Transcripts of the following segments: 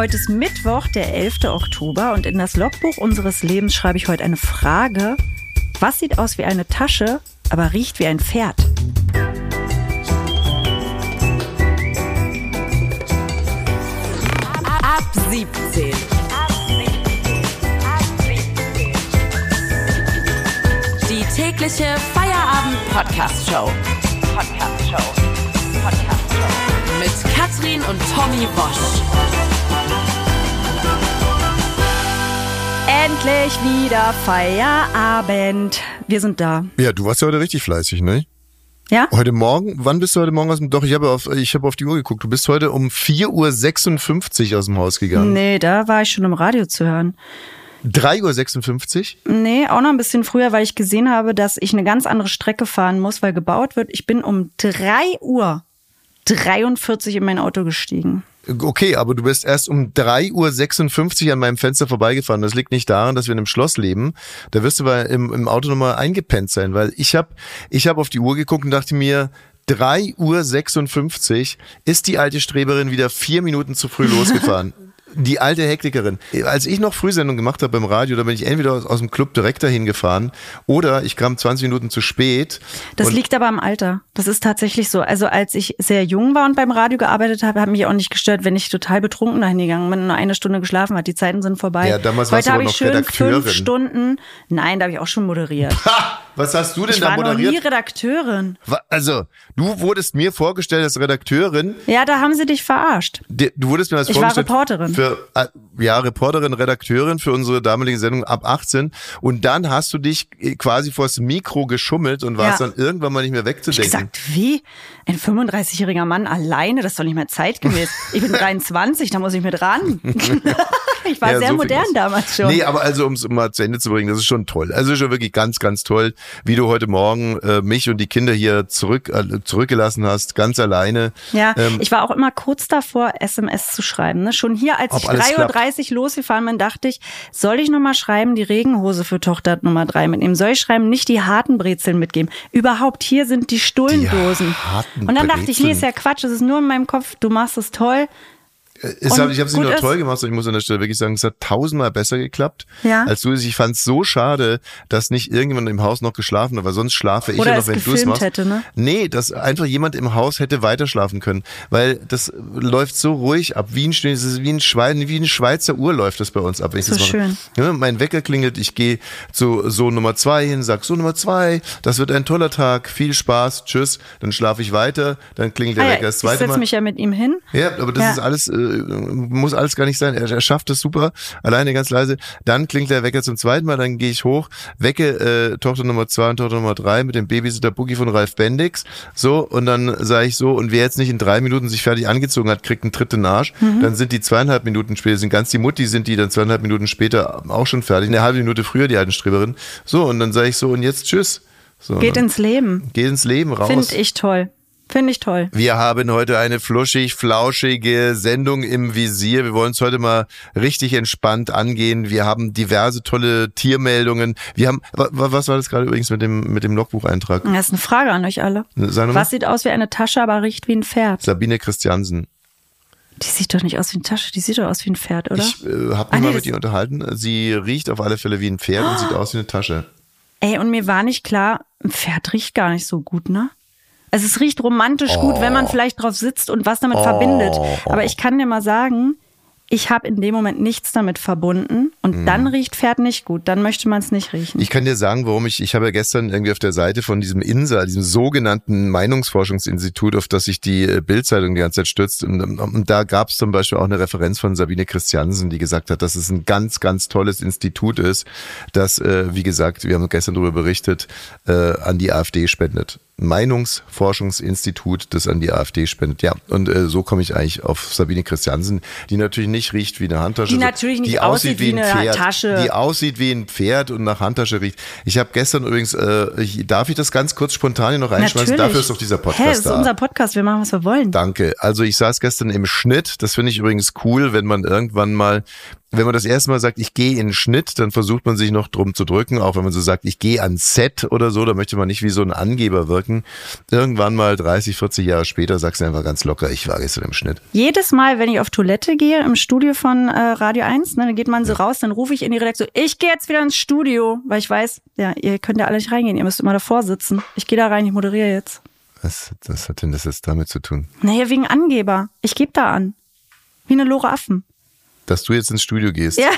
Heute ist Mittwoch, der 11. Oktober und in das Logbuch unseres Lebens schreibe ich heute eine Frage. Was sieht aus wie eine Tasche, aber riecht wie ein Pferd? Ab 17. Die tägliche Feierabend-Podcast-Show. Podcast-Show. Podcast-Show. Mit Katrin und Tommy Bosch. Endlich wieder Feierabend. Wir sind da. Ja, du warst ja heute richtig fleißig, ne? Ja? Heute Morgen, wann bist du heute Morgen aus dem, doch, ich habe auf, ich habe auf die Uhr geguckt, du bist heute um 4.56 Uhr aus dem Haus gegangen. Nee, da war ich schon im Radio zu hören. 3.56 Uhr? Nee, auch noch ein bisschen früher, weil ich gesehen habe, dass ich eine ganz andere Strecke fahren muss, weil gebaut wird. Ich bin um 3 Uhr 43 in mein Auto gestiegen. Okay, aber du bist erst um 3.56 Uhr an meinem Fenster vorbeigefahren. Das liegt nicht daran, dass wir in einem Schloss leben. Da wirst du aber im, im Auto nochmal eingepennt sein, weil ich habe ich hab auf die Uhr geguckt und dachte mir, 3.56 Uhr ist die alte Streberin wieder vier Minuten zu früh losgefahren. Die alte Hektikerin. Als ich noch Frühsendung gemacht habe beim Radio, da bin ich entweder aus, aus dem Club direkt dahin gefahren oder ich kam 20 Minuten zu spät. Das liegt aber am Alter. Das ist tatsächlich so. Also als ich sehr jung war und beim Radio gearbeitet habe, hat mich auch nicht gestört, wenn ich total betrunken dahin gegangen bin und nur eine Stunde geschlafen hat. Die Zeiten sind vorbei. Ja, damals Heute habe ich noch schön Redakteurin. fünf Stunden. Nein, da habe ich auch schon moderiert. Ha! Was hast du denn Ich da war noch moderiert? nie Redakteurin. Also, du wurdest mir vorgestellt als Redakteurin. Ja, da haben sie dich verarscht. Du wurdest mir als Ich war Reporterin. Für, äh, ja, Reporterin, Redakteurin für unsere damalige Sendung ab 18. Und dann hast du dich äh, quasi vors Mikro geschummelt und warst Ja. dann irgendwann mal nicht mehr Ich wegzudenken. gesagt, wie? Ein 35-jähriger Mann alleine? Das ist doch nicht mehr zeitgemäß. Ich bin 23, da muss ich mit ran. ich war Ja, sehr so modern damals schon. Nee, aber also um es mal zu Ende zu bringen, das ist schon toll. Also schon wirklich ganz, ganz toll, wie du heute Morgen äh, mich und die Kinder hier zurück äh, zurückgelassen hast, ganz alleine. Ja, Ähm, ich war auch immer kurz davor, SMS zu schreiben. Ne? Schon hier, als ich alles 3.30 Uhr losgefahren bin, dachte ich, soll ich nochmal schreiben, die Regenhose für Tochter Nummer drei mitnehmen? Soll ich schreiben, nicht die harten Brezeln mitgeben? Überhaupt, hier sind die Stullendosen. harten Und dann dachte ich, nee, ist ja Quatsch, das ist nur in meinem Kopf, du machst es toll. Es Und hab, ich habe es nicht gut nur toll gemacht, sondern ich muss an der Stelle wirklich sagen, es hat tausendmal besser geklappt Ja. als du es. Ich fand es so schade, dass nicht irgendjemand im Haus noch geschlafen hat, weil sonst schlafe ich Oder ja es noch, wenn du es machst. hätte, ne? Nee, dass einfach jemand im Haus hätte weiter schlafen können, weil das läuft so ruhig ab, wie ein, es wie ein Schwein, wie ein Schweizer Uhr läuft das bei uns ab. Wenn ich So das mache. schön. Ja, mein Wecker klingelt, ich gehe zu so Nummer zwei hin, sag so Nummer zwei, das wird ein toller Tag, viel Spaß, tschüss, dann schlafe ich weiter, dann klingelt der Ah, ja, Wecker das ich zweite setze Mal. mich ja mit ihm hin. Ja, aber das Ja. ist alles, äh, muss alles gar nicht sein. Er, er schafft es super, alleine ganz leise. Dann klingt der Wecker zum zweiten Mal, dann gehe ich hoch, wecke äh, Tochter Nummer zwei und Tochter Nummer drei mit dem Babysitter Boogie von Ralf Bendix. So, und dann sage ich so, und wer jetzt nicht in drei Minuten sich fertig angezogen hat, kriegt einen dritten Arsch. Mhm. Dann sind die zweieinhalb Minuten später, sind ganz die Mutti, sind die dann zweieinhalb Minuten später auch schon fertig. Eine halbe Minute früher, die alten Streberin. So, und dann sage ich so, und jetzt tschüss. So, Geht dann ins Leben. geht ins Leben raus. Finde ich toll. Finde ich toll. Wir haben heute eine fluschig, flauschige Sendung im Visier. Wir wollen es heute mal richtig entspannt angehen. Wir haben diverse tolle Tiermeldungen. Wir haben, wa- wa- was war das gerade übrigens mit dem, mit dem Logbucheintrag? Das ist eine Frage an euch alle. Mal. Was sieht aus wie eine Tasche, aber riecht wie ein Pferd? Sabine Christiansen. Die sieht doch nicht aus wie eine Tasche, die sieht doch aus wie ein Pferd, oder? Ich äh, habe Ah, mich nee, mal mit ihr unterhalten. Sie riecht auf alle Fälle wie ein Pferd und sieht aus wie eine Tasche. Ey, und mir war nicht klar, ein Pferd riecht gar nicht so gut, ne? Also es riecht romantisch gut, wenn man vielleicht drauf sitzt und was damit verbindet. Aber ich kann dir mal sagen, ich habe in dem Moment nichts damit verbunden und dann riecht Pferd nicht gut. Dann möchte man es nicht riechen. Ich kann dir sagen, warum ich, ich habe ja gestern irgendwie auf der Seite von diesem INSA, diesem sogenannten Meinungsforschungsinstitut, auf das sich die äh, Bildzeitung die ganze Zeit stützt, und, und da gab es zum Beispiel auch eine Referenz von Sabine Christiansen, die gesagt hat, dass es ein ganz, ganz tolles Institut ist, das, äh, wie gesagt, wir haben gestern darüber berichtet, äh, an die AfD spendet. Meinungsforschungsinstitut, das an die AfD spendet. Ja, und äh, so komme ich eigentlich auf Sabine Christiansen, die natürlich nicht riecht wie eine Handtasche. Die natürlich nicht die aussieht wie ein eine Pferd, Tasche. Die aussieht wie ein Pferd und nach Handtasche riecht. Ich habe gestern übrigens, äh, ich, darf ich das ganz kurz spontan hier noch reinschmeißen? Natürlich. Dafür ist doch dieser Podcast das ist da. unser Podcast, wir machen, was wir wollen. Danke. Also ich saß gestern im Schnitt. Das finde ich übrigens cool, wenn man irgendwann mal wenn man das erste Mal sagt, ich gehe in den Schnitt, dann versucht man sich noch drum zu drücken. Auch wenn man so sagt, ich gehe ans Set oder so, da möchte man nicht wie so ein Angeber wirken. Irgendwann mal 30, 40 Jahre später sagst du einfach ganz locker, ich war gestern im Schnitt. Jedes Mal, wenn ich auf Toilette gehe im Studio von äh, Radio 1, ne, dann geht man so raus, dann rufe ich in die Redaktion, ich gehe jetzt wieder ins Studio, weil ich weiß, ja, ihr könnt ja alle nicht reingehen, ihr müsst immer davor sitzen. Ich gehe da rein, ich moderiere jetzt. Was, was hat denn das jetzt damit zu tun? Naja, wegen Angeber. Ich gebe da an. Wie eine Lore Affen. Dass du jetzt ins Studio gehst. Ja.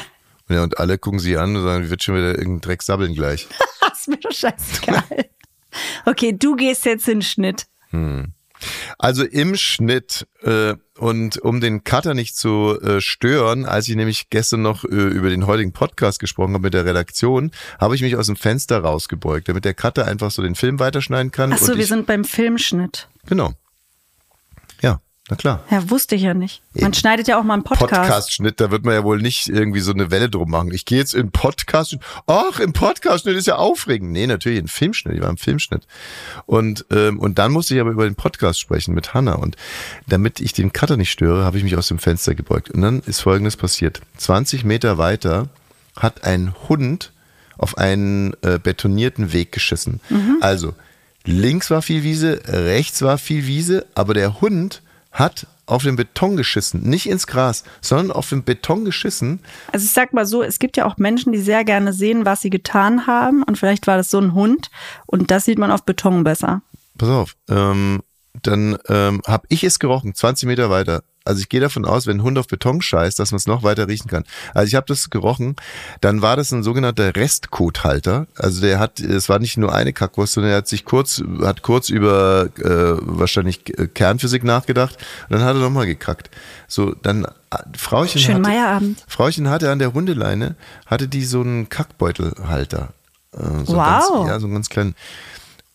Ja, und alle gucken sie an und sagen, wird schon wieder irgendein Dreck sabbeln gleich. ist mir doch scheißegal. okay, du gehst jetzt in den Schnitt. Also im Schnitt äh, und um den Cutter nicht zu äh, stören, als ich nämlich gestern noch äh, über den heutigen Podcast gesprochen habe mit der Redaktion, habe ich mich aus dem Fenster rausgebeugt, damit der Cutter einfach so den Film weiterschneiden kann. Ach so, und wir ich, sind beim Filmschnitt. genau. Ja, na klar. Ja, wusste ich ja nicht. Man Eben. schneidet ja auch mal einen Podcast. Podcast-Schnitt, da wird man ja wohl nicht irgendwie so eine Welle drum machen. Ich gehe jetzt in Podcast. Ach, im Podcast-Schnitt ist ja aufregend. Nee, natürlich ein Filmschnitt. Ich war im Filmschnitt. Und, ähm, und dann musste ich aber über den Podcast sprechen mit Hanna. Und damit ich den Cutter nicht störe, habe ich mich aus dem Fenster gebeugt. Und dann ist Folgendes passiert. 20 Meter weiter hat ein Hund auf einen äh, betonierten Weg geschissen. Also links war viel Wiese, rechts war viel Wiese, aber der Hund hat auf den Beton geschissen, nicht ins Gras, sondern auf den Beton geschissen. Also ich sag mal so, es gibt ja auch Menschen, die sehr gerne sehen, was sie getan haben. Und vielleicht war das so ein Hund. Und das sieht man auf Beton besser. Pass auf, ähm, dann ähm, habe ich es gerochen, 20 Meter weiter. Also ich gehe davon aus, wenn ein Hund auf Beton scheißt, dass man es noch weiter riechen kann. Also ich habe das gerochen, dann war das ein sogenannter Restkothalter. Also der hat, es war nicht nur eine Kackwurst, sondern er hat sich kurz, hat kurz über äh, wahrscheinlich äh, Kernphysik nachgedacht und dann hat er nochmal gekackt. So, dann äh, Frauchen Schönen hatte, Meierabend. Frauchen hatte an der Hundeleine, hatte die so einen Kackbeutelhalter. Äh, so Wow. Ganz, ja, so einen ganz kleinen.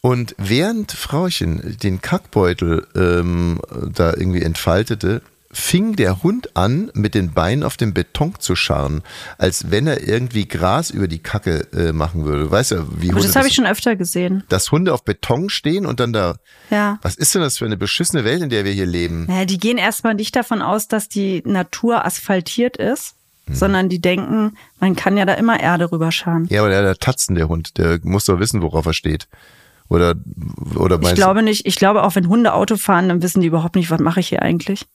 Und während Frauchen den Kackbeutel ähm, da irgendwie entfaltete, fing der Hund an, mit den Beinen auf dem Beton zu scharren, als wenn er irgendwie Gras über die Kacke äh, machen würde. Weißt du, wie Hunde das habe ich schon öfter gesehen. dass Hunde auf Beton stehen und dann da. Ja. Was ist denn das für eine beschissene Welt, in der wir hier leben? Naja, die gehen erstmal nicht davon aus, dass die Natur asphaltiert ist, sondern die denken, man kann ja da immer Erde rüberscharen. Ja, aber der, der Tatzen, der Hund, der muss doch wissen, worauf er steht. Oder, oder Ich glaube nicht, ich glaube auch, wenn Hunde Auto fahren, dann wissen die überhaupt nicht, was mache ich hier eigentlich.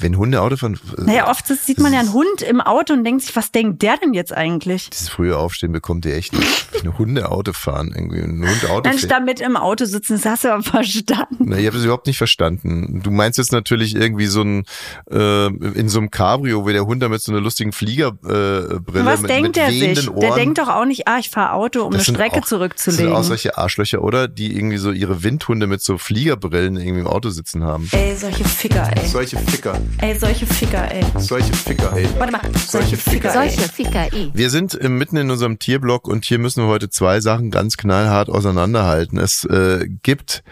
Wenn Hunde Auto fahren, Naja, oft sieht man ja einen Hund im Auto und denkt sich, was denkt der denn jetzt eigentlich? dieses frühe Aufstehen bekommt ihr echt nicht. Wenn Hunde Auto fahren, irgendwie ein Hund Auto fährt. da mit im Auto sitzen, das hast du aber verstanden. Na, ich habe das überhaupt nicht verstanden. Du meinst jetzt natürlich irgendwie so ein äh, in so einem Cabrio, wo der Hund da mit so einer lustigen Fliegerbrille äh, Brille Was mit, denkt mit der wehenden sich? Ohren. Der denkt doch auch nicht, ah, ich fahre Auto, um Das eine Strecke auch- Das zurückzulegen. sind auch solche Arschlöcher, oder? Die irgendwie so ihre Windhunde mit so Fliegerbrillen irgendwie im Auto sitzen haben. Ey, solche Ficker, ey. Solche Ficker. Ey, solche Ficker, ey. Solche Ficker, ey. Warte mal, solche Ficker, ey. Solche Ficker eh. Wir sind äh, mitten in unserem Tierblock und hier müssen wir heute zwei Sachen ganz knallhart auseinanderhalten. Es äh, gibt,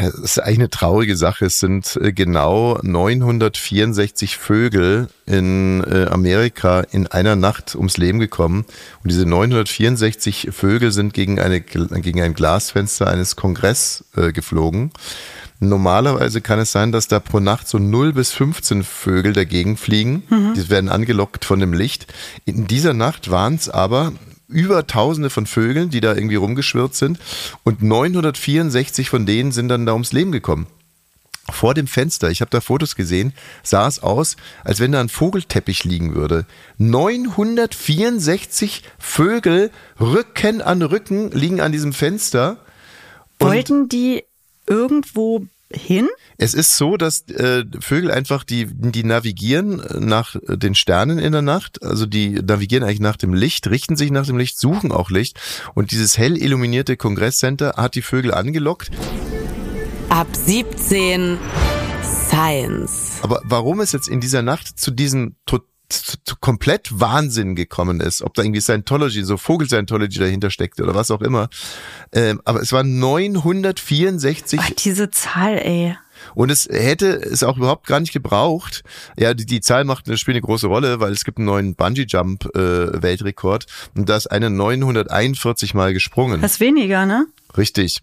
es ist eigentlich eine traurige Sache, es sind äh, genau 964 Vögel in äh, Amerika in einer Nacht ums Leben gekommen. Und diese 964 Vögel sind gegen, eine, gegen ein Glasfenster eines Kongress geflogen. Normalerweise kann es sein, dass da pro Nacht so 0 bis 15 Vögel dagegen fliegen. Die werden angelockt von dem Licht. In dieser Nacht waren es aber über Tausende von Vögeln, die da irgendwie rumgeschwirrt sind. Und 964 von denen sind dann da ums Leben gekommen. Vor dem Fenster, ich habe da Fotos gesehen, sah es aus, als wenn da ein Vogelteppich liegen würde. 964 Vögel Rücken an Rücken liegen an diesem Fenster. Und- Wollten die irgendwo hin? Es ist so, dass äh, Vögel einfach, die, die navigieren nach den Sternen in der Nacht, also die navigieren eigentlich nach dem Licht, richten sich nach dem Licht, suchen auch Licht. Und dieses hell illuminierte Kongresscenter hat die Vögel angelockt. Ab 17 Science. Aber warum es jetzt in dieser Nacht zu diesem to zu, zu komplett Wahnsinn gekommen ist, ob da irgendwie Scientology, so Vogel-Scientology dahinter steckt oder was auch immer. Ähm, aber es waren 964 Ach, diese Zahl, ey. Und es hätte es auch überhaupt gar nicht gebraucht. Ja, die, die Zahl macht eine, spielt eine große Rolle, weil es gibt einen neuen Bungee-Jump-Weltrekord und da ist eine 941 Mal gesprungen. Das ist weniger, ne? Richtig.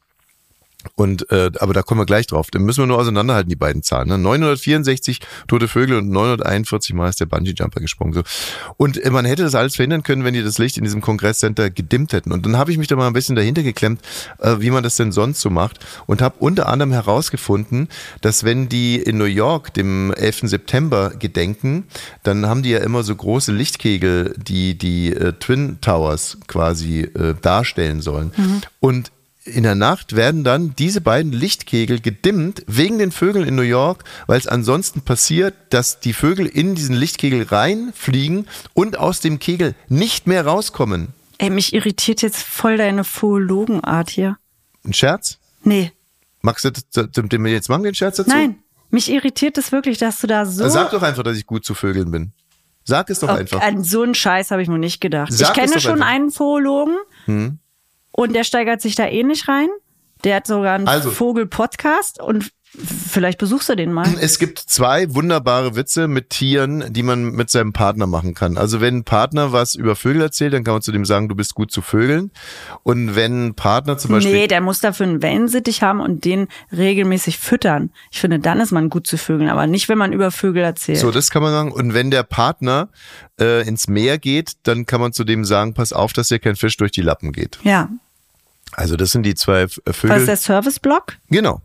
Und äh, aber da kommen wir gleich drauf. Dann müssen wir nur auseinanderhalten die beiden Zahlen. Ne? 964 tote Vögel und 941 Mal ist der Bungee Jumper gesprungen. So. Und äh, man hätte das alles verhindern können, wenn die das Licht in diesem Kongresscenter gedimmt hätten. Und dann habe ich mich da mal ein bisschen dahinter geklemmt, äh, wie man das denn sonst so macht und habe unter anderem herausgefunden, dass wenn die in New York dem 11. September gedenken, dann haben die ja immer so große Lichtkegel, die die äh, Twin Towers quasi äh, darstellen sollen. Und in der Nacht werden dann diese beiden Lichtkegel gedimmt wegen den Vögeln in New York, weil es ansonsten passiert, dass die Vögel in diesen Lichtkegel reinfliegen und aus dem Kegel nicht mehr rauskommen. Ey, mich irritiert jetzt voll deine Phologenart hier. Ein Scherz? Nee, Magst du mir jetzt machen, den Scherz dazu? nein. Mich irritiert es wirklich, dass du da so. Sag doch einfach, dass ich gut zu Vögeln bin. Sag es doch Auf- einfach. An so einen Scheiß habe ich noch nicht gedacht. Sag ich kenne schon einfach. einen Phologen und der steigert sich da eh nicht rein. Der hat sogar einen Also- Vogel-Podcast und vielleicht besuchst du den mal. Es gibt zwei wunderbare Witze mit Tieren, die man mit seinem Partner machen kann. Also wenn ein Partner was über Vögel erzählt, dann kann man zu dem sagen, du bist gut zu Vögeln. Und wenn ein Partner zum Beispiel Nee, der muss dafür einen Wellensittich haben und den regelmäßig füttern. Ich finde, dann ist man gut zu Vögeln, aber nicht, wenn man über Vögel erzählt. So, das kann man sagen. Und wenn der Partner äh, ins Meer geht, dann kann man zu dem sagen, pass auf, dass dir kein Fisch durch die Lappen geht. ja. Also das sind die zwei äh, Was Vögel. ist der Serviceblock? Genau.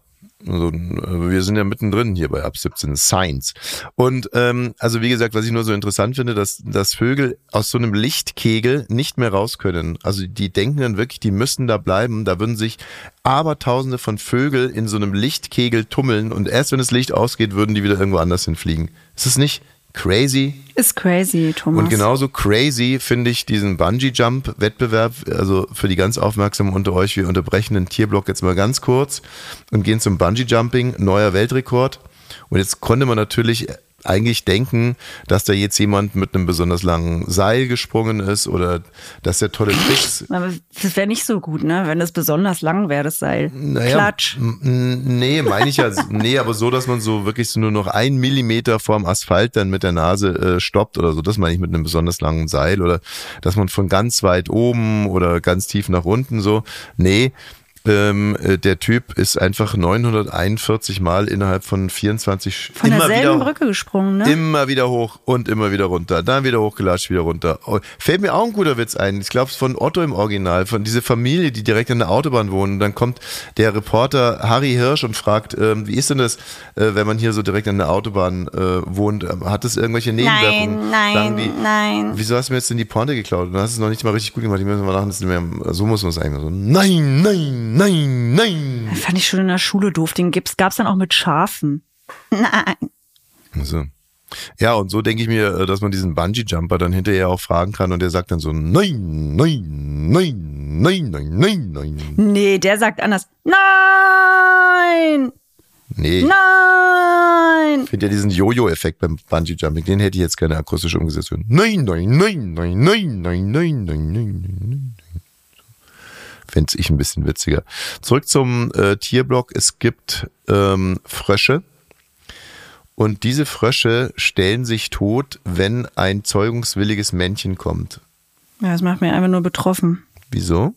Also, äh, wir sind ja mittendrin hier bei Ab 17 Science. Und ähm, also wie gesagt, was ich nur so interessant finde, dass, dass Vögel aus so einem Lichtkegel nicht mehr raus können. Also die denken dann wirklich, die müssen da bleiben. Da würden sich abertausende von Vögel in so einem Lichtkegel tummeln und erst wenn das Licht ausgeht, würden die wieder irgendwo anders hinfliegen. Ist es nicht crazy? Ist crazy, Thomas. Und genauso crazy finde ich diesen Bungee-Jump-Wettbewerb, also für die ganz Aufmerksamen unter euch, wir unterbrechen den Tierblock jetzt mal ganz kurz und gehen zum Bungee-Jumping, neuer Weltrekord. Und jetzt konnte man natürlich eigentlich denken, dass da jetzt jemand mit einem besonders langen Seil gesprungen ist oder dass der tolle Tricks Aber das wäre nicht so gut, ne? Wenn das besonders lang wäre, das Seil. naja, Klatsch. Nee, meine ich ja. Nee, aber so, dass man so wirklich so nur noch einen Millimeter vorm Asphalt dann mit der Nase äh, stoppt oder so. Das meine ich mit einem besonders langen Seil oder dass man von ganz weit oben oder ganz tief nach unten so. Nee. Ähm, äh, der Typ ist einfach 941 Mal innerhalb von 24 Von immer derselben wieder, Brücke gesprungen, ne? Immer wieder hoch und immer wieder runter. Dann wieder hochgelatscht, wieder runter. Oh, fällt mir auch ein guter Witz ein. Ich glaube, es ist von Otto im Original, von dieser Familie, die direkt an der Autobahn wohnen. Dann kommt der Reporter Harry Hirsch und fragt, ähm, wie ist denn das, äh, wenn man hier so direkt an der Autobahn äh, wohnt? Ähm, Hat es irgendwelche Nebenwirkungen? nein, Sagen die, nein. Wieso hast du mir jetzt denn die Pointe geklaut? Du hast es noch nicht mal richtig gut gemacht. Die müssen wir machen, so muss man es eigentlich so. Nein, nein, nein, nein. Fand ich schon in der Schule doof. Den gibt's, gab's dann auch mit Schafen. Nein. So. Ja, und so denke ich mir, äh, dass man diesen Bungee-Jumper dann hinterher auch fragen kann und der sagt dann so, nein, nein, nein, nein, nein, nein, nein. Nee, der sagt anders. Nein! Nee, Nein! ich finde ja diesen Jojo-Effekt beim Bungee-Jumping, den hätte ich jetzt gerne akustisch umgesetzt. Nein, nein, nein, nein, nein, nein, nein, nein, nein, nein, nein. Fände ich ein bisschen witziger. Zurück zum äh, Tierblock. Es gibt ähm, Frösche. Und diese Frösche stellen sich tot, wenn ein zeugungswilliges Männchen kommt. Ja, das macht mir einfach nur betroffen. Wieso?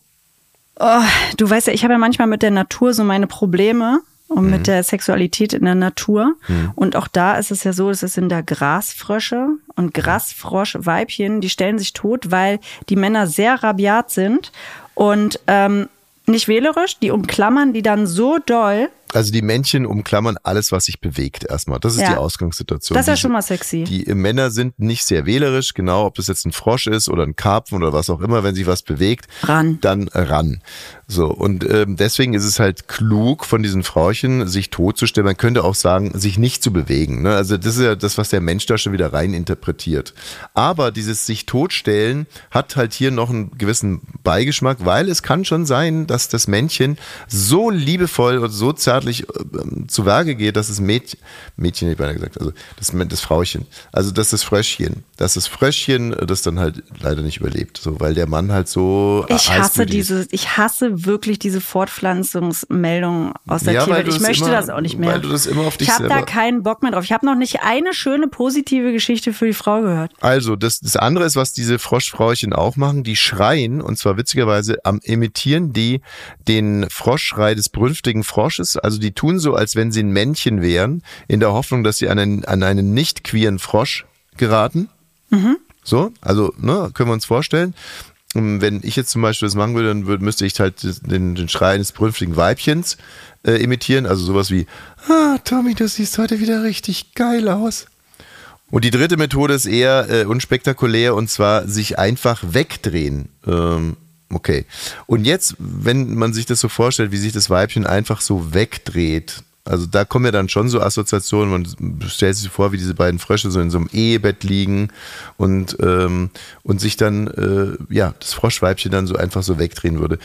Oh, du weißt ja, ich habe ja manchmal mit der Natur so meine Probleme und mit der Sexualität in der Natur. Und auch da ist es ja so, es sind da Grasfrösche und Grasfroschweibchen, die stellen sich tot, weil die Männer sehr rabiat sind und ähm, nicht wählerisch, die umklammern die dann so doll. Also die Männchen umklammern alles, was sich bewegt erstmal. Das ist Ja. die Ausgangssituation. Das ist ja schon mal sexy. Die Männer sind nicht sehr wählerisch, genau, ob das jetzt ein Frosch ist oder ein Karpfen oder was auch immer, wenn sich was bewegt, Ran. dann ran. So, und ähm, deswegen ist es halt klug von diesen Frauchen, sich totzustellen. Man könnte auch sagen, sich nicht zu bewegen. Ne? Also das ist ja das, was der Mensch da schon wieder rein interpretiert. Aber dieses sich totstellen hat halt hier noch einen gewissen Beigeschmack, weil es kann schon sein, dass das Männchen so liebevoll und so zärtlich zärtlich ähm, zu Werke geht, dass das Mädchen, Mädchen ich beinahe gesagt, also das, das Frauchen, also dass das Fröschchen, dass das Fröschchen äh, das dann halt leider nicht überlebt, so, weil der Mann halt so Ich hasse ist. diese, ich hasse wirklich diese Fortpflanzungsmeldungen aus der Ja, Tierwelt. Ich möchte immer- das auch nicht mehr. weil du das immer auf dich ich habe da keinen Bock mehr drauf. Ich habe noch nicht eine schöne positive Geschichte für die Frau gehört. Also, das, das andere ist, was diese Froschfrauchen auch machen, die schreien, und zwar witzigerweise am imitieren die den Froschschrei des brünftigen Frosches. Also die tun so, als wenn sie ein Männchen wären, in der Hoffnung, dass sie an einen, an einen nicht queeren Frosch geraten. So, also, ne, können wir uns vorstellen. Wenn ich jetzt zum Beispiel das machen würde, dann würde, müsste ich halt den, den Schrei eines brünftigen Weibchens äh, imitieren. Also sowas wie, ah, Tommy, du siehst heute wieder richtig geil aus. Und die dritte Methode ist eher äh, unspektakulär und zwar sich einfach wegdrehen. Ähm, okay. Und jetzt, wenn man sich das so vorstellt, wie sich das Weibchen einfach so wegdreht, also da kommen ja dann schon so Assoziationen, man stellt sich vor, wie diese beiden Frösche so in so einem Ehebett liegen und, ähm, und sich dann, äh, ja, das Froschweibchen dann so einfach so wegdrehen würde.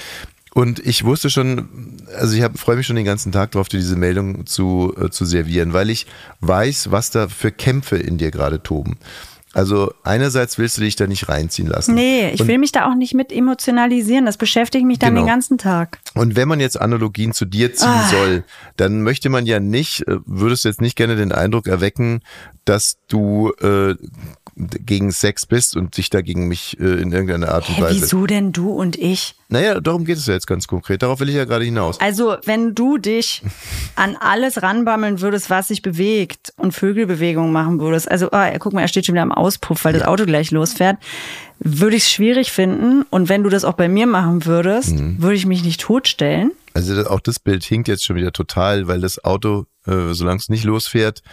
Und ich wusste schon, also ich freue mich schon den ganzen Tag drauf, dir diese Meldung zu, äh, zu servieren, weil ich weiß, was da für Kämpfe in dir gerade toben. Also einerseits willst du dich da nicht reinziehen lassen. Nee, ich und, will mich da auch nicht mit emotionalisieren. Das beschäftigt mich dann Genau. den ganzen Tag. und wenn man jetzt Analogien zu dir ziehen Ah. soll, dann möchte man ja nicht, äh, würdest du jetzt nicht gerne den Eindruck erwecken, dass du äh, gegen Sex bist und dich da gegen mich äh, in irgendeiner Art und Hä, Weise. wieso denn du und ich? Naja, darum geht es ja jetzt ganz konkret. Darauf will ich ja gerade hinaus. Also, wenn du dich an alles ranbammeln würdest, was sich bewegt und Vögelbewegungen machen würdest, also, ah, guck mal, er steht schon wieder am Auspuff, weil das Auto gleich losfährt, würde ich es schwierig finden. Und wenn du das auch bei mir machen würdest, Mhm. würde ich mich nicht totstellen. Also das, auch das Bild hinkt jetzt schon wieder total, weil das Auto, äh, solange es nicht losfährt,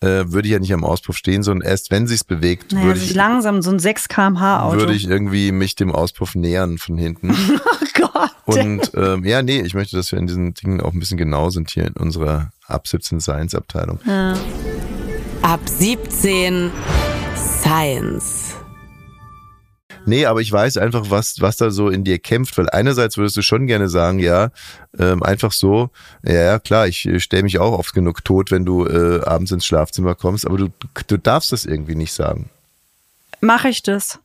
äh, würde ich ja nicht am Auspuff stehen, sondern erst wenn sich's bewegt, Naja, würde sich ich, langsam so ein 6 kmh Auto. würde ich irgendwie mich dem Auspuff nähern von hinten. oh Gott. Und ähm, ja, nee, ich möchte, dass wir in diesen Dingen auch ein bisschen genau sind hier in unserer ab 17 Science Abteilung. Ab 17 Science. Nee, aber ich weiß einfach, was, was da so in dir kämpft, weil einerseits würdest du schon gerne sagen, ja, ähm, einfach so, ja, ja, klar, ich äh, stelle mich auch oft genug tot, wenn du äh, abends ins Schlafzimmer kommst, aber du, du darfst das irgendwie nicht sagen. Mache ich das?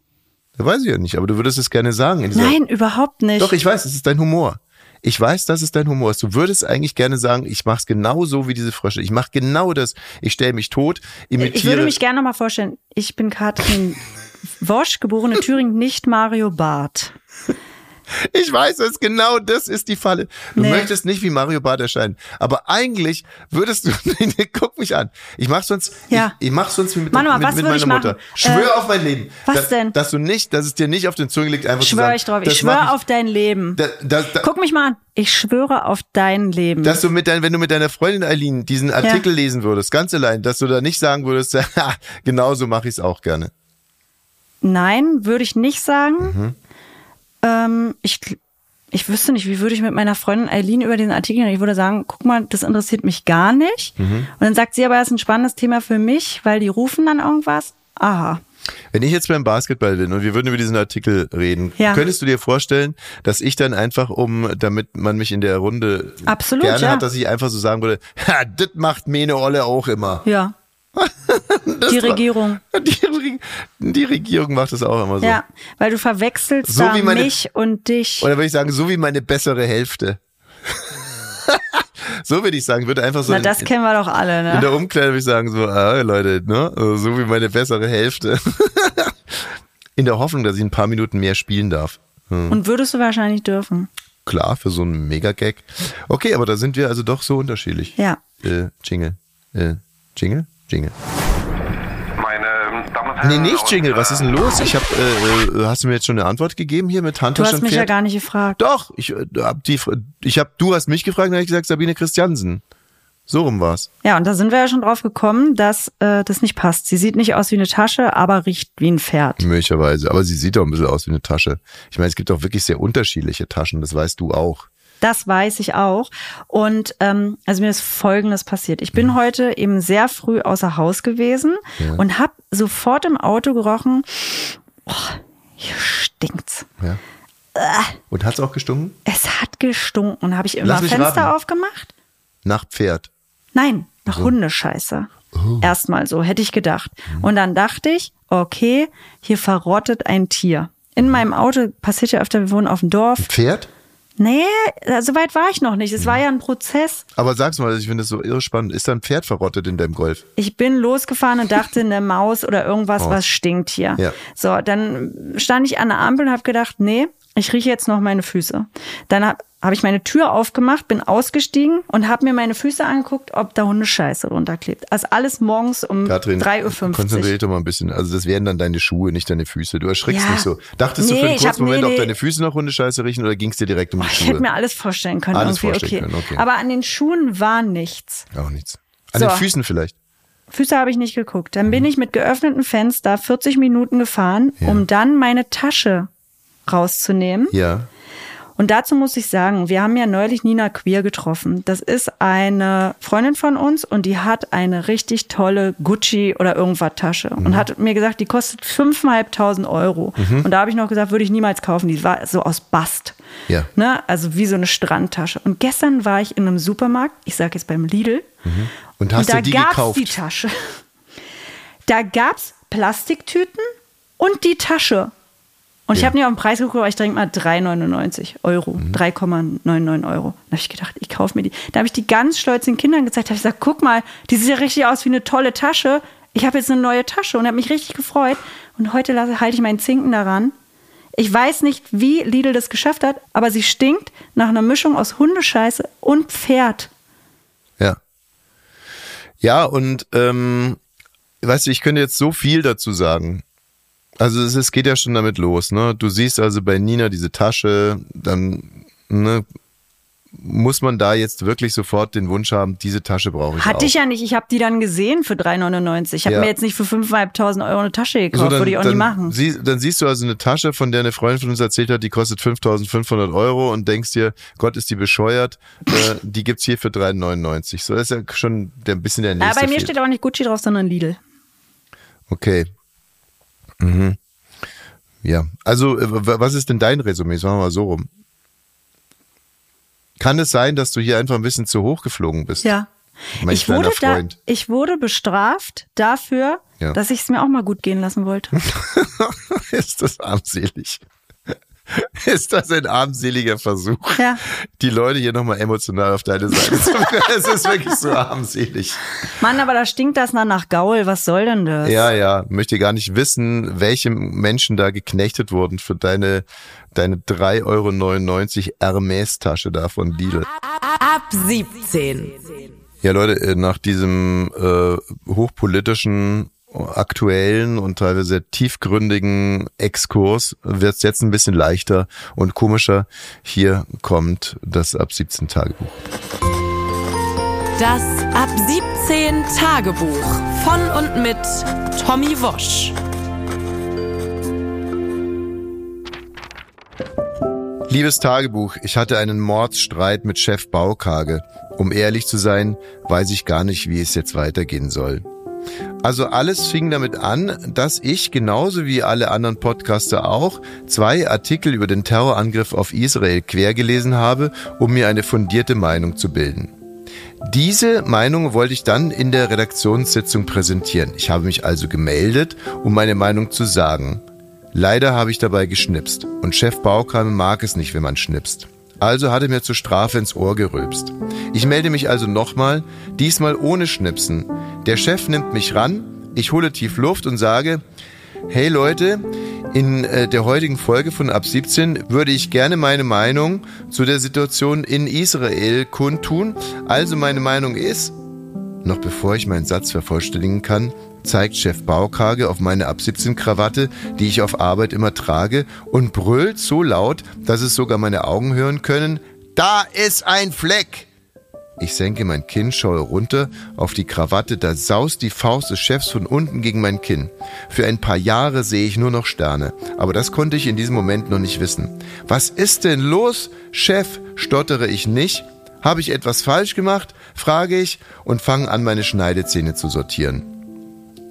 Das weiß ich ja nicht, aber du würdest es gerne sagen. Nein, überhaupt nicht. Doch, ich weiß, es ist dein Humor. Ich weiß, dass es dein Humor ist. Du würdest eigentlich gerne sagen, ich mach's genau so wie diese Frösche. Ich mach genau das. Ich stelle mich tot, imitiere. ich würde mich gerne noch mal vorstellen, ich bin Katrin Wosch, geborene Thüringen, nicht Mario Barth. Ich weiß es, genau das ist die Falle. Du Nee. möchtest nicht wie Mario Barth erscheinen. Aber eigentlich würdest du, guck mich an. Ich mach sonst, Ja. ich, ich mach sonst wie mit, mal, mit, was mit meiner Mutter. Schwör Äh, auf mein Leben. was dass, denn? Dass du nicht, dass es dir nicht auf den Zunge liegt, einfach zu sagen. Schwöre ich drauf. Ich schwöre auf dein Leben. Da, da, da, Guck mich mal an. Ich schwöre auf dein Leben. dass du mit dein, wenn du mit deiner Freundin Eileen diesen Artikel lesen würdest, ganz allein, dass du da nicht sagen würdest, ha, genau so mache ich es auch gerne. Nein, würde ich nicht sagen. Mhm. Ähm, ich, ich wüsste nicht, wie würde ich mit meiner Freundin Eileen über diesen Artikel reden. Ich würde sagen, guck mal, das interessiert mich gar nicht. Mhm. Und dann sagt sie aber, das ist ein spannendes Thema für mich, weil die rufen dann irgendwas. Aha. Wenn ich jetzt beim Basketball bin und wir würden über diesen Artikel reden, Ja. könntest du dir vorstellen, dass ich dann einfach, um, damit man mich in der Runde Absolut, gerne ja. hat, dass ich einfach so sagen würde, ha, das macht meine Olle auch immer. Ja. Die war- Regierung. Die, die Regierung macht das auch immer so. Ja, weil du verwechselst So meine- mich und dich. Oder würde ich sagen, so wie meine bessere Hälfte. so würde ich sagen, würde einfach so Na, in, das kennen wir doch alle, in ne? der Umkleide würde ich sagen, so, ah, Leute, ne, also so wie meine bessere Hälfte. in der Hoffnung, dass ich ein paar Minuten mehr spielen darf. Und würdest du wahrscheinlich dürfen. Klar, für so einen Mega-Gag. Okay, aber da sind wir also doch so unterschiedlich. Ja. Äh, Jingle. Äh, Jingle? Jingle. Meine Damen und Herren. Nee, nicht und, Jingle. Was ist denn äh, los? Ich hab, äh, äh, hast du mir jetzt schon eine Antwort gegeben hier mit Du Handtasche hast mich ja Pferd? gar nicht gefragt. Doch, ich äh, hab die, ich hab, du hast mich gefragt, dann habe ich gesagt Sabine Christiansen. So rum war's. Ja, und da sind wir ja schon drauf gekommen, dass äh, das nicht passt. Sie sieht nicht aus wie eine Tasche, aber riecht wie ein Pferd. Möglicherweise. Aber sie sieht doch ein bisschen aus wie eine Tasche. Ich meine, es gibt auch wirklich sehr unterschiedliche Taschen, das weißt du auch. Das weiß ich auch. Und ähm, also mir ist Folgendes passiert. Ich Mhm. bin heute eben sehr früh außer Haus gewesen und habe sofort im Auto gerochen, oh, hier stinkt's. Ja. Und hat's auch gestunken? Es hat gestunken. Habe ich immer Fenster raten. aufgemacht? nach Pferd. Nein, nach Hundescheiße. Erstmal so, hätte ich gedacht. Und dann dachte ich, okay, hier verrottet ein Tier. In meinem Auto passiert ja öfter, wir wohnen auf dem Dorf. Pferd? Nee, so weit war ich noch nicht. Es war ja ein Prozess. Aber sag's mal, ich finde das so irre spannend. Ist da ein Pferd verrottet in deinem Golf? Ich bin losgefahren und dachte, eine Maus oder irgendwas, was stinkt hier. Ja. So, dann stand ich an der Ampel und habe gedacht, nee, ich rieche jetzt noch meine Füße. Dann habe hab ich meine Tür aufgemacht, bin ausgestiegen und habe mir meine Füße angeguckt, ob da Hundescheiße runterklebt. Also alles morgens um Katrin, 3.50 Uhr. konzentrier dich doch mal ein bisschen. Also das wären dann deine Schuhe, nicht deine Füße. Du erschrickst Ja. nicht so. Dachtest du Nee, für einen ich kurzen hab- Moment, nee, ob deine Füße nach Hundescheiße riechen oder ging's dir direkt um die Ich Schuhe? hätte mir alles vorstellen können. Alles vorstellen okay. können, okay. Aber an den Schuhen war nichts. Auch nichts. An So. den Füßen vielleicht. Füße habe ich nicht geguckt. Dann Mhm. bin ich mit geöffnetem Fenster 40 Minuten gefahren, um dann meine Tasche rauszunehmen. Ja. Und dazu muss ich sagen, wir haben ja neulich Nina Queer getroffen. Das ist eine Freundin von uns und die hat eine richtig tolle Gucci oder irgendwas Tasche Mhm. und hat mir gesagt, die kostet 5.500 Euro. Und da habe ich noch gesagt, würde ich niemals kaufen. Die war so aus Bast. Ja. Ne? Also wie so eine Strandtasche. Und gestern war ich in einem Supermarkt, ich sage jetzt beim Lidl, Und hast und da du die gab's gekauft? die Tasche. Da gab's Plastiktüten und die Tasche. Und ich Ja. habe nicht auf den Preis geguckt, aber ich denke mal 3,99 Euro. Mhm. 3,99 Euro. Da habe ich gedacht, ich kaufe mir die. Da habe ich die ganz stolz den Kindern gezeigt. habe ich gesagt, guck mal, die sieht ja richtig aus wie eine tolle Tasche. Ich habe jetzt eine neue Tasche und habe mich richtig gefreut. Und heute lasse, halte ich meinen Zinken daran. Ich weiß nicht, wie Lidl das geschafft hat, aber sie stinkt nach einer Mischung aus Hundescheiße und Pferd. Ja. Ja, und ähm, weißt du, ich könnte jetzt so viel dazu sagen. Also es, es geht ja schon damit los, ne? Du siehst also bei Nina diese Tasche, dann ne, muss man da jetzt wirklich sofort den Wunsch haben, diese Tasche brauche ich Hatte auch. ich ja nicht. Ich habe die dann gesehen für 3,99. Ich habe Ja. mir jetzt nicht für 5.500 Euro eine Tasche gekauft. So, dann, Würde ich auch nie machen. Sie, dann siehst du also eine Tasche, von der eine Freundin von uns erzählt hat, die kostet 5500 Euro und denkst dir, Gott, ist die bescheuert, äh, die gibt's hier für 3,99. So, das ist ja schon der, ein bisschen der Ja, nächste bei mir Fehler. steht auch nicht Gucci drauf, sondern Lidl. Okay. Mhm. Ja, also äh, was ist denn dein Resümee? Sagen wir mal so rum. Kann es sein, dass du hier einfach ein bisschen zu hoch geflogen bist? Ja. Mein ich, wurde da, ich wurde bestraft dafür, Ja. dass ich es mir auch mal gut gehen lassen wollte. ist das armselig? Ist das ein armseliger Versuch, Ja. die Leute hier nochmal emotional auf deine Seite zu bringen? Es ist wirklich so armselig. Mann, aber da stinkt das nach, nach Gaul. Was soll denn das? Ja, ja, möchte gar nicht wissen, welche Menschen da geknechtet wurden für deine, deine 3,99 Euro Hermes-Tasche da von Lidl. Ab 17. Ja, Leute, äh, nach diesem äh, hochpolitischen, aktuellen und teilweise tiefgründigen Exkurs wird es jetzt ein bisschen leichter und komischer. Hier kommt das Ab 17 Tagebuch. Das Ab 17 Tagebuch von und mit Tommy Wosch. Liebes Tagebuch, ich hatte einen Mordsstreit mit Chef Baukage. Um ehrlich zu sein, weiß ich gar nicht, wie es jetzt weitergehen soll. Also alles fing damit an, dass ich genauso wie alle anderen Podcaster auch zwei Artikel über den Terrorangriff auf Israel quergelesen habe, um mir eine fundierte Meinung zu bilden. Diese Meinung wollte ich dann in der Redaktionssitzung präsentieren. Ich habe mich also gemeldet, um meine Meinung zu sagen. Leider habe ich dabei geschnipst und Chef Baukram mag es nicht, wenn man schnipst. Also hat er mir zur Strafe ins Ohr gerülpst. Ich melde mich also nochmal, diesmal ohne Schnipsen. Der Chef nimmt mich ran, ich hole tief Luft und sage, hey Leute, in äh, der heutigen Folge von Ab 17 würde ich gerne meine Meinung zu der Situation in Israel kundtun. Also meine Meinung ist, noch bevor ich meinen Satz vervollständigen kann, zeigt Chef Baukage auf meine Ab 17 Krawatte, die ich auf Arbeit immer trage, und brüllt so laut, dass es sogar meine Augen hören können, da ist ein Fleck! Ich senke mein Kinn, schaue runter auf die Krawatte, da saust die Faust des Chefs von unten gegen mein Kinn. Für ein paar Jahre sehe ich nur noch Sterne, aber das konnte ich in diesem Moment noch nicht wissen. Was ist denn los? Chef, stottere ich nicht. Habe ich etwas falsch gemacht? frage ich und fange an, meine Schneidezähne zu sortieren.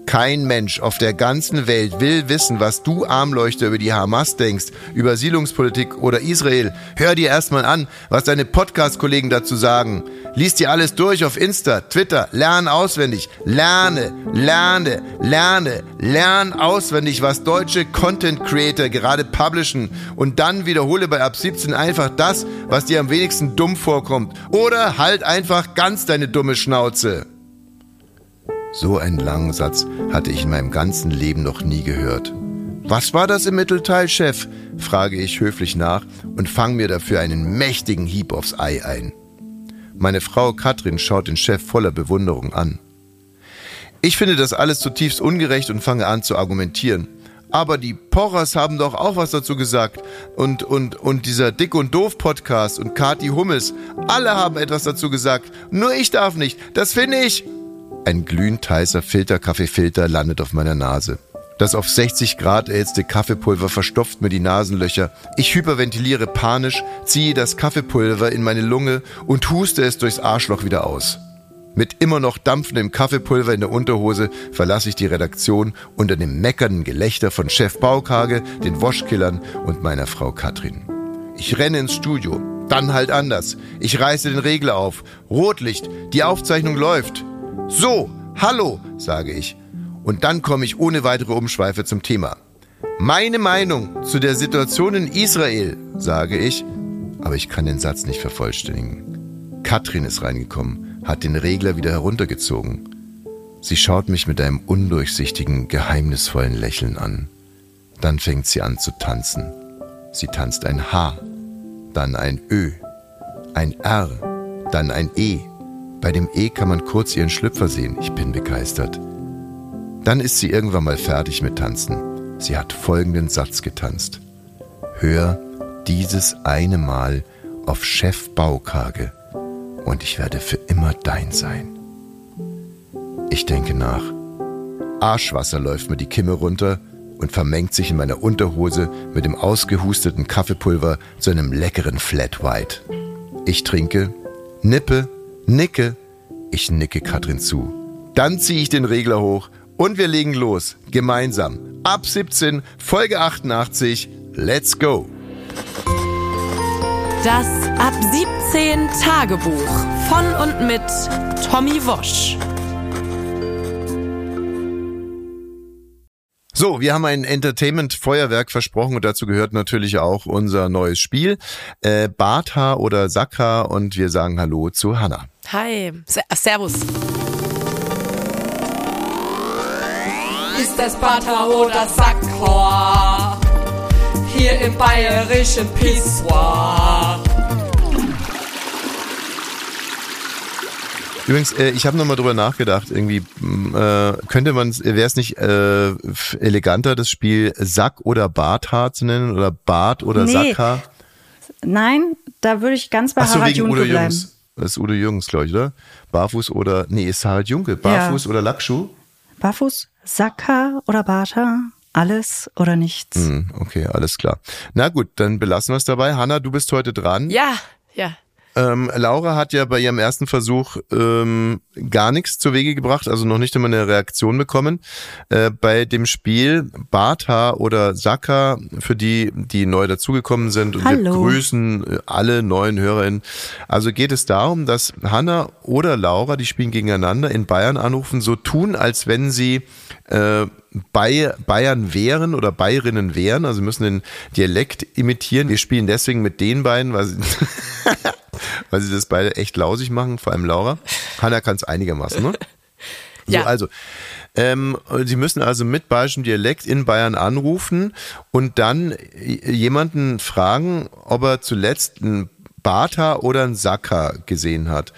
Kein Mensch auf der ganzen Welt will wissen, was du Armleuchter über die Hamas denkst, über Siedlungspolitik oder Israel. Hör dir erstmal an, was deine Podcast-Kollegen dazu sagen. Lies dir alles durch auf Insta, Twitter, lern auswendig. Lerne, lerne, lerne, lern auswendig, was deutsche Content Creator gerade publishen und dann wiederhole bei ab 17 einfach das, was dir am wenigsten dumm vorkommt. Oder halt einfach ganz deine dumme Schnauze. So einen langen Satz hatte ich in meinem ganzen Leben noch nie gehört. Was war das im Mittelteil, Chef? frage ich höflich nach und fange mir dafür einen mächtigen Hieb aufs Ei ein. Meine Frau Katrin schaut den Chef voller Bewunderung an. Ich finde das alles zutiefst ungerecht und fange an zu argumentieren. Aber die Porras haben doch auch was dazu gesagt. Und, und, und dieser Dick und Doof Podcast und Kati Hummels, alle haben etwas dazu gesagt. Nur ich darf nicht. Das finde ich. Ein glühend heißer Filterkaffeefilter landet auf meiner Nase. Das auf 60 Grad erhitzte Kaffeepulver verstopft mir die Nasenlöcher. Ich hyperventiliere panisch, ziehe das Kaffeepulver in meine Lunge und huste es durchs Arschloch wieder aus. Mit immer noch dampfendem Kaffeepulver in der Unterhose verlasse ich die Redaktion unter dem meckernden Gelächter von Chef Baukage, den Woschkillern und meiner Frau Katrin. Ich renne ins Studio. Dann halt anders. Ich reiße den Regler auf. Rotlicht. Die Aufzeichnung läuft. So, hallo, sage ich. Und dann komme ich ohne weitere Umschweife zum Thema. Meine Meinung zu der Situation in Israel, sage ich, aber ich kann den Satz nicht vervollständigen. Katrin ist reingekommen, hat den Regler wieder heruntergezogen. Sie schaut mich mit einem undurchsichtigen, geheimnisvollen Lächeln an. Dann fängt sie an zu tanzen. Sie tanzt ein H, dann ein Ö, ein R, dann ein E, bei dem E kann man kurz ihren Schlüpfer sehen. Ich bin begeistert. Dann ist sie irgendwann mal fertig mit Tanzen. Sie hat folgenden Satz getanzt. Hör dieses eine Mal auf Chef Baukage und ich werde für immer dein sein. Ich denke nach. Arschwasser läuft mir die Kimme runter und vermengt sich in meiner Unterhose mit dem ausgehusteten Kaffeepulver zu einem leckeren Flat White. Ich trinke, nippe Nicke. Ich nicke Katrin zu. Dann ziehe ich den Regler hoch und wir legen los. Gemeinsam. Ab 17, Folge 88. Let's go. Das Ab 17 Tagebuch von und mit Tommy Wosch. So, wir haben ein Entertainment-Feuerwerk versprochen und dazu gehört natürlich auch unser neues Spiel, äh, Bartha oder Sakra und wir sagen Hallo zu Hanna. Hi, Servus. Ist das Bartha oder Sakra? Hier im bayerischen Pissoir. Übrigens, äh, ich habe nochmal drüber nachgedacht, irgendwie äh, könnte man, wäre es nicht äh, eleganter, das Spiel Sack oder Barthaar zu nennen oder Bart oder nee. Sackhaar? Nein, da würde ich ganz bei Ach so, Harald Junke Udo bleiben. Jungs. Das ist Udo Jürgens, glaube ich, oder? Barfuß oder, nee, ist Harald Junke. Barfuß ja. oder Lackschuh? Barfuß, Sackhaar oder Barthaar? Alles oder nichts. Hm, okay, alles klar. Na gut, dann belassen wir es dabei. Hanna, du bist heute dran. Ja, ja. Ähm, Laura hat ja bei ihrem ersten Versuch ähm, gar nichts zu Wege gebracht, also noch nicht einmal eine Reaktion bekommen. Äh, bei dem Spiel Bartha oder Saka, für die, die neu dazugekommen sind, und Hallo. wir grüßen äh, alle neuen HörerInnen. Also geht es darum, dass Hanna oder Laura, die spielen gegeneinander, in Bayern anrufen, so tun, als wenn sie äh, bei Bayern wären oder Bayerinnen wären, also müssen den Dialekt imitieren. Wir spielen deswegen mit den beiden, weil sie, weil sie das beide echt lausig machen, vor allem Laura. Hanna kann es einigermaßen, ne? So, ja. also, ähm, Sie müssen also mit bayerischem Dialekt in Bayern anrufen und dann jemanden fragen, ob er zuletzt einen Bata oder einen Saka gesehen hat.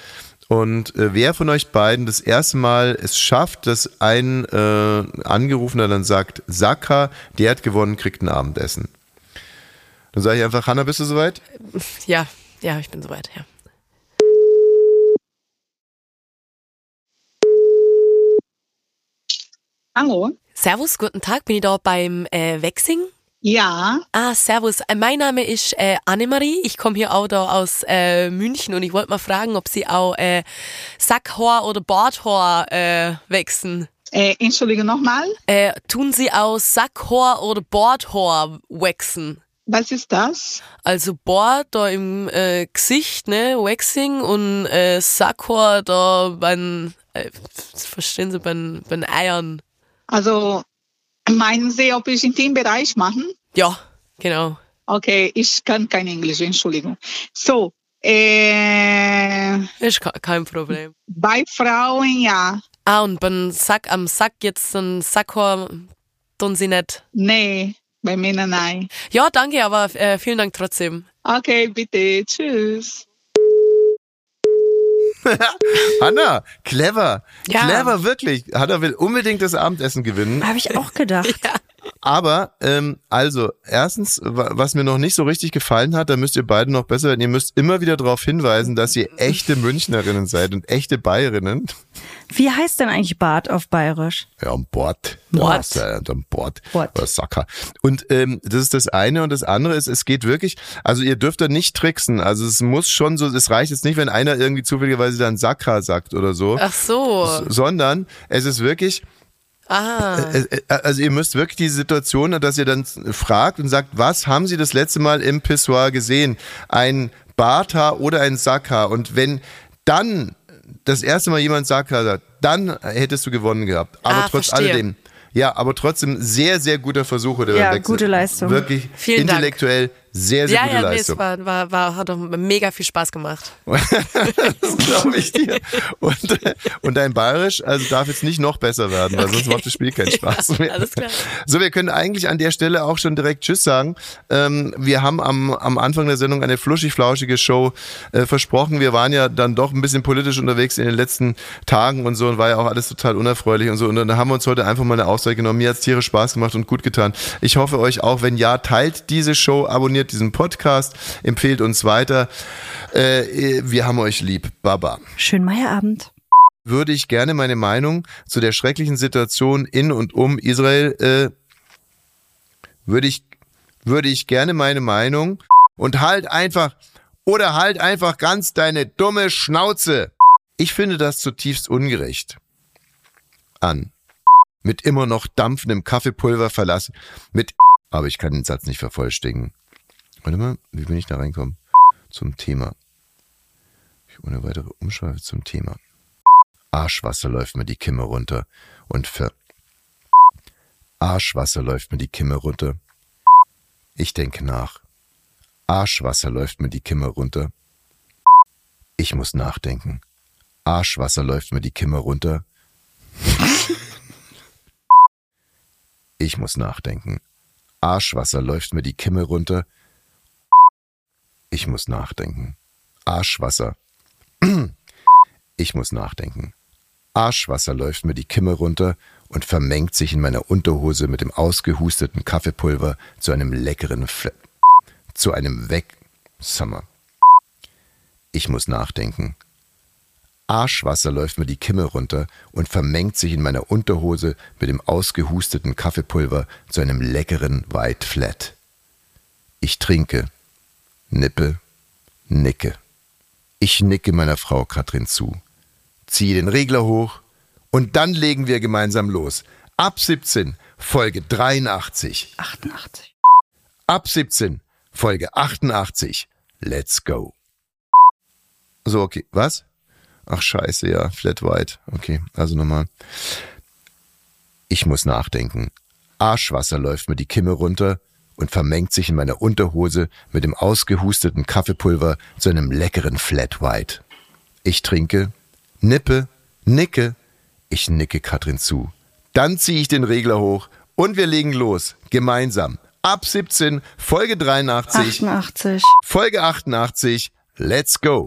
Und äh, wer von euch beiden das erste Mal es schafft, dass ein äh, Angerufener dann sagt, Saka, der hat gewonnen, kriegt ein Abendessen. Dann sage ich einfach, Hanna, bist du soweit? Ja, ja, ich bin soweit, ja. Hallo. Servus, guten Tag. Bin ich da beim äh, Wechsing? Ja. Ah, servus. Äh, mein Name ist äh, Annemarie. Ich komme hier auch da aus äh, München und ich wollte mal fragen, ob Sie auch äh, Sackhaar oder Barthaar äh, wechseln. Äh, Entschuldigung nochmal. Äh, tun Sie aus Sackhaar oder Bordhaar waxen? Was ist das? Also Bord da im äh, Gesicht, ne, Waxing und äh, Sackhaar da beim, äh, verstehen Sie, beim, beim Eiern. Also meinen Sie, ob ich Intimbereich machen? Ja, genau. Okay, ich kann kein Englisch, Entschuldigung. So, äh, Ist ke- kein Problem. bei Frauen ja. Ah, und beim Sack, am Sack jetzt ein Sackhaar tun Sie nicht. Nee, bei Männern nein. Ja, danke, aber äh, vielen Dank trotzdem. Okay, bitte. Tschüss. Hanna, clever. Ja. Clever, wirklich. Hanna will unbedingt das Abendessen gewinnen. Habe ich auch gedacht. Aber, ähm, also, erstens, wa- was mir noch nicht so richtig gefallen hat, da müsst ihr beide noch besser werden. Ihr müsst immer wieder darauf hinweisen, dass ihr echte Münchnerinnen seid und echte Bayerinnen. Wie heißt denn eigentlich Bart auf Bayerisch? Ja, am Bord. Bord. Ja, am Bord. Bord. Oder Sacker. Und ähm, das ist das eine. Und das andere ist, es geht wirklich, also ihr dürft da nicht tricksen. Also es muss schon so, es reicht jetzt nicht, wenn einer irgendwie zufälligerweise dann Sakra sagt oder so. Ach so. Sondern es ist wirklich, Ah. äh, äh, also ihr müsst wirklich die Situation, dass ihr dann fragt und sagt, was haben Sie das letzte Mal im Pissoir gesehen? Ein Barthaar oder ein Sackhaar? Und wenn dann das erste Mal jemand Sackhaar sagt, dann hättest du gewonnen gehabt. Aber Ah, trotz verstehe. alledem. Ja, aber trotzdem sehr, sehr guter Versuch oder Ja, Wechsel. gute Leistung. Wirklich Vielen Dank. Sehr, sehr Ja, gute ja, nee, Leistung. es war, war, war, hat doch mega viel Spaß gemacht. das glaube ich dir. Und, und dein Bayerisch, also darf jetzt nicht noch besser werden, weil sonst macht das Spiel keinen Spaß mehr. Alles klar. So, wir können eigentlich an der Stelle auch schon direkt Tschüss sagen. Ähm, wir haben am, am Anfang der Sendung eine fluschig-flauschige Show äh, versprochen. Wir waren ja dann doch ein bisschen politisch unterwegs in den letzten Tagen und so und war ja auch alles total unerfreulich und so. Und dann haben wir uns heute einfach mal eine Auszeit genommen. Mir hat's tierisch Spaß gemacht und gut getan. Ich hoffe euch auch. Wenn ja, teilt diese Show, abonniert diesen Podcast, empfehlt uns weiter. Äh, wir haben euch lieb. Baba Schönen Meierabend. würde ich gerne meine Meinung zu der schrecklichen Situation in und um Israel, äh, würde ich, würde ich gerne meine Meinung und halt einfach, oder halt einfach ganz deine dumme Schnauze. Ich finde das zutiefst ungerecht. An. Mit immer noch dampfendem Kaffeepulver verlassen. Mit, aber ich kann den Satz nicht vervollständigen. Warte mal, wie bin ich da reinkommen? Zum Thema. Ich ohne weitere Umschweife zum Thema. Arschwasser läuft mir die Kimme runter und ver... Arschwasser läuft mir die Kimme runter. Ich denke nach. Arschwasser läuft mir die Kimme runter. Ich muss nachdenken. Arschwasser läuft mir die Kimme runter. Ich muss nachdenken. Arschwasser läuft mir die Kimme runter. Ich muss nachdenken. Arschwasser. Ich muss nachdenken. Arschwasser läuft mir die Kimme runter und vermengt sich in meiner Unterhose mit dem ausgehusteten Kaffeepulver zu einem leckeren Fle zu einem Weg Summer. Ich muss nachdenken. Arschwasser läuft mir die Kimme runter und vermengt sich in meiner Unterhose mit dem ausgehusteten Kaffeepulver zu einem leckeren White Flat. Ich trinke, nippe, nicke. Ich nicke meiner Frau Katrin zu, ziehe den Regler hoch und dann legen wir gemeinsam los. Ab 17, Folge 83. 88. Ab 17, Folge 88. Let's go. So, okay. Was? Ach, scheiße, ja. Flat White. Okay, also nochmal. Ich muss nachdenken. Arschwasser läuft mir die Kimme runter und vermengt sich in meiner Unterhose mit dem ausgehusteten Kaffeepulver zu einem leckeren Flat White. Ich trinke, nippe, nicke, ich nicke Katrin zu. Dann ziehe ich den Regler hoch und wir legen los, gemeinsam. Ab 17, Folge 83, 88. Folge 88, let's go.